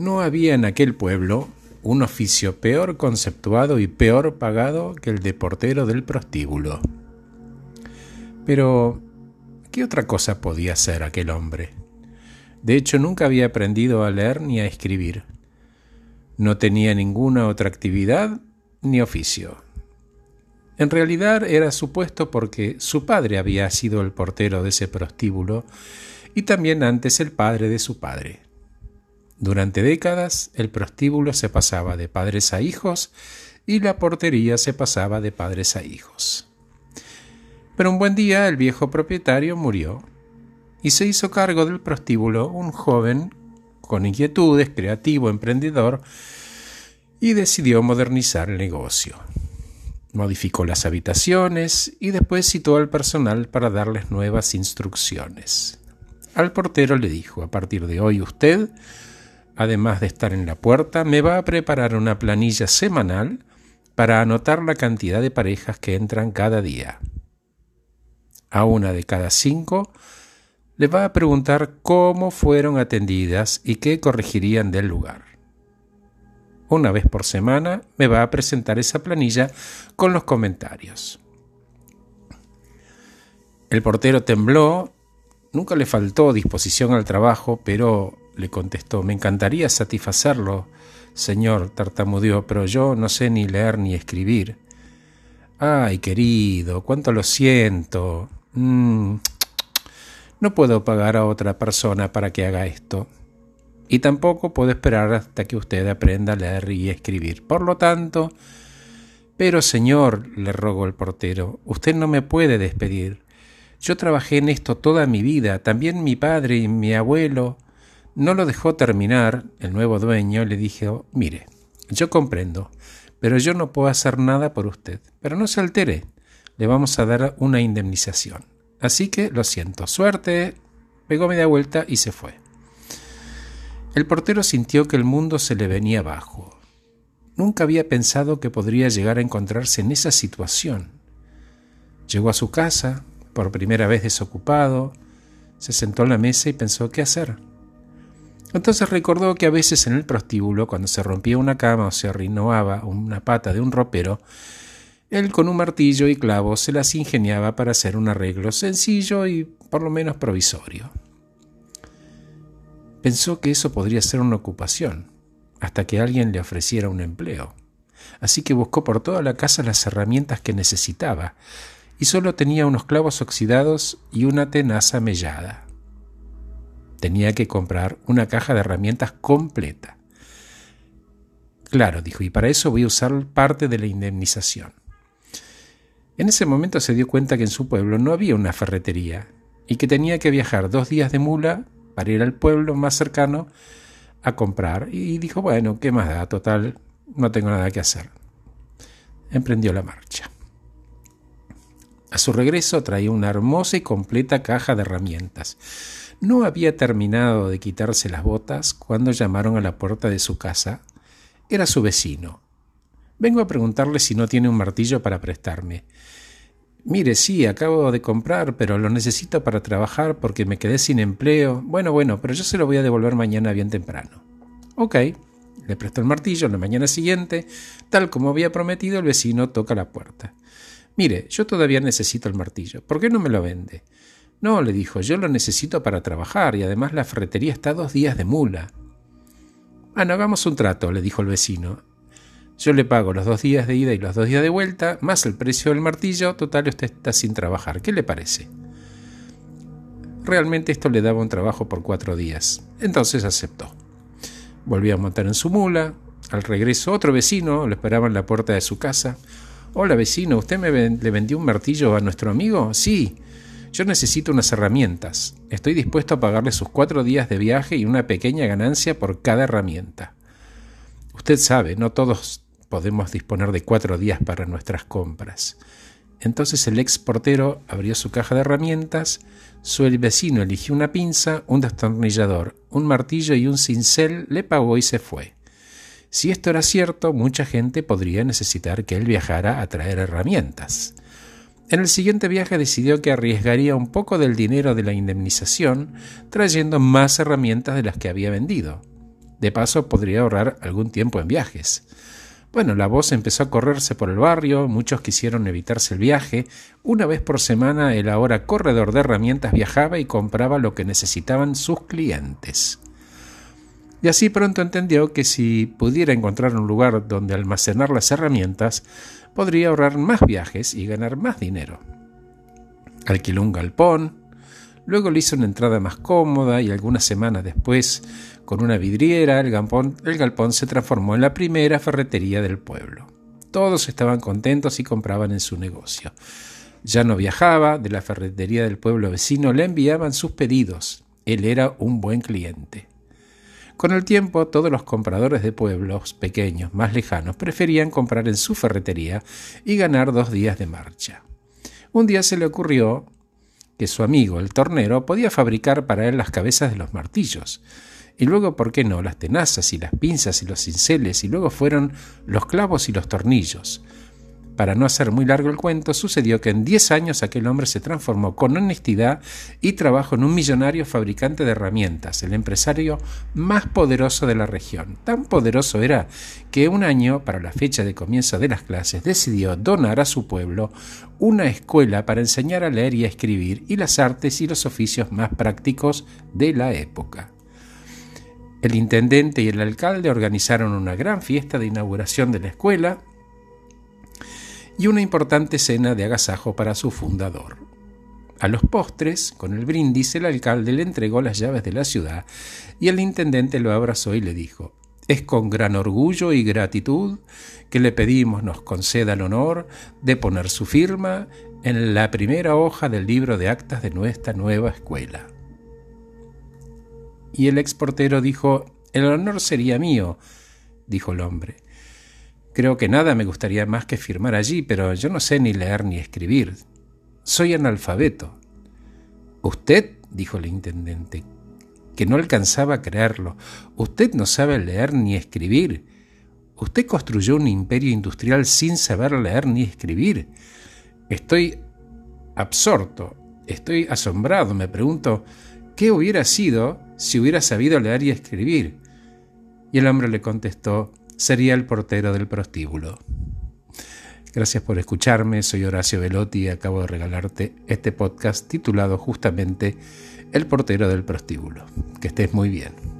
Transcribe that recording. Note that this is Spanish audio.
No había en aquel pueblo un oficio peor conceptuado y peor pagado que el de portero del prostíbulo. Pero, ¿qué otra cosa podía ser aquel hombre? De hecho, nunca había aprendido a leer ni a escribir. No tenía ninguna otra actividad ni oficio. En realidad era supuesto porque su padre había sido el portero de ese prostíbulo y también antes el padre de su padre. Durante décadas el prostíbulo se pasaba de padres a hijos y la portería se pasaba de padres a hijos. Pero un buen día el viejo propietario murió y se hizo cargo del prostíbulo un joven con inquietudes, creativo, emprendedor, y decidió modernizar el negocio. Modificó las habitaciones y después citó al personal para darles nuevas instrucciones. Al portero le dijo, a partir de hoy usted además de estar en la puerta, me va a preparar una planilla semanal para anotar la cantidad de parejas que entran cada día. A una de cada cinco le va a preguntar cómo fueron atendidas y qué corregirían del lugar. Una vez por semana me va a presentar esa planilla con los comentarios. El portero tembló, nunca le faltó disposición al trabajo, pero le contestó, me encantaría satisfacerlo, señor, tartamudeó, pero yo no sé ni leer ni escribir. Ay, querido, cuánto lo siento. Mm, no puedo pagar a otra persona para que haga esto. Y tampoco puedo esperar hasta que usted aprenda a leer y escribir. Por lo tanto... Pero, señor, le rogó el portero, usted no me puede despedir. Yo trabajé en esto toda mi vida, también mi padre y mi abuelo. No lo dejó terminar, el nuevo dueño le dijo, mire, yo comprendo, pero yo no puedo hacer nada por usted. Pero no se altere, le vamos a dar una indemnización. Así que lo siento, suerte. Pegó media vuelta y se fue. El portero sintió que el mundo se le venía abajo. Nunca había pensado que podría llegar a encontrarse en esa situación. Llegó a su casa, por primera vez desocupado, se sentó en la mesa y pensó qué hacer. Entonces recordó que a veces en el prostíbulo, cuando se rompía una cama o se arruinaba una pata de un ropero, él con un martillo y clavos se las ingeniaba para hacer un arreglo sencillo y por lo menos provisorio. Pensó que eso podría ser una ocupación, hasta que alguien le ofreciera un empleo. Así que buscó por toda la casa las herramientas que necesitaba, y solo tenía unos clavos oxidados y una tenaza mellada. Tenía que comprar una caja de herramientas completa. Claro, dijo, y para eso voy a usar parte de la indemnización. En ese momento se dio cuenta que en su pueblo no había una ferretería y que tenía que viajar dos días de mula para ir al pueblo más cercano a comprar. Y dijo, bueno, ¿qué más da? Total, no tengo nada que hacer. Emprendió la marcha. A su regreso traía una hermosa y completa caja de herramientas no había terminado de quitarse las botas cuando llamaron a la puerta de su casa. Era su vecino. Vengo a preguntarle si no tiene un martillo para prestarme. Mire, sí, acabo de comprar, pero lo necesito para trabajar porque me quedé sin empleo. Bueno, bueno, pero yo se lo voy a devolver mañana bien temprano. Ok. Le prestó el martillo la mañana siguiente. Tal como había prometido, el vecino toca la puerta. Mire, yo todavía necesito el martillo. ¿Por qué no me lo vende? No, le dijo, yo lo necesito para trabajar y además la ferretería está dos días de mula. Bueno, hagamos un trato, le dijo el vecino. Yo le pago los dos días de ida y los dos días de vuelta, más el precio del martillo, total usted está sin trabajar. ¿Qué le parece? Realmente esto le daba un trabajo por cuatro días. Entonces aceptó. Volvió a montar en su mula. Al regreso otro vecino lo esperaba en la puerta de su casa. Hola vecino, ¿usted me le vendió un martillo a nuestro amigo? Sí. Yo necesito unas herramientas. Estoy dispuesto a pagarle sus cuatro días de viaje y una pequeña ganancia por cada herramienta. Usted sabe, no todos podemos disponer de cuatro días para nuestras compras. Entonces el ex portero abrió su caja de herramientas, su vecino eligió una pinza, un destornillador, un martillo y un cincel, le pagó y se fue. Si esto era cierto, mucha gente podría necesitar que él viajara a traer herramientas. En el siguiente viaje decidió que arriesgaría un poco del dinero de la indemnización trayendo más herramientas de las que había vendido. De paso podría ahorrar algún tiempo en viajes. Bueno, la voz empezó a correrse por el barrio, muchos quisieron evitarse el viaje. Una vez por semana el ahora corredor de herramientas viajaba y compraba lo que necesitaban sus clientes. Y así pronto entendió que si pudiera encontrar un lugar donde almacenar las herramientas, podría ahorrar más viajes y ganar más dinero. Alquiló un galpón, luego le hizo una entrada más cómoda y algunas semanas después, con una vidriera, el galpón, el galpón se transformó en la primera ferretería del pueblo. Todos estaban contentos y compraban en su negocio. Ya no viajaba, de la ferretería del pueblo vecino le enviaban sus pedidos. Él era un buen cliente. Con el tiempo, todos los compradores de pueblos pequeños más lejanos preferían comprar en su ferretería y ganar dos días de marcha. Un día se le ocurrió que su amigo, el tornero, podía fabricar para él las cabezas de los martillos. Y luego, ¿por qué no?, las tenazas y las pinzas y los cinceles, y luego fueron los clavos y los tornillos. Para no hacer muy largo el cuento, sucedió que en 10 años aquel hombre se transformó con honestidad y trabajo en un millonario fabricante de herramientas, el empresario más poderoso de la región. Tan poderoso era que un año, para la fecha de comienzo de las clases, decidió donar a su pueblo una escuela para enseñar a leer y a escribir y las artes y los oficios más prácticos de la época. El intendente y el alcalde organizaron una gran fiesta de inauguración de la escuela, y una importante cena de agasajo para su fundador. A los postres, con el brindis, el alcalde le entregó las llaves de la ciudad y el intendente lo abrazó y le dijo, es con gran orgullo y gratitud que le pedimos nos conceda el honor de poner su firma en la primera hoja del libro de actas de nuestra nueva escuela. Y el exportero dijo, el honor sería mío, dijo el hombre. Creo que nada me gustaría más que firmar allí, pero yo no sé ni leer ni escribir. Soy analfabeto. Usted, dijo el intendente, que no alcanzaba a creerlo, usted no sabe leer ni escribir. Usted construyó un imperio industrial sin saber leer ni escribir. Estoy absorto, estoy asombrado, me pregunto, ¿qué hubiera sido si hubiera sabido leer y escribir? Y el hombre le contestó, sería el portero del prostíbulo. Gracias por escucharme, soy Horacio Velotti y acabo de regalarte este podcast titulado justamente El portero del prostíbulo. Que estés muy bien.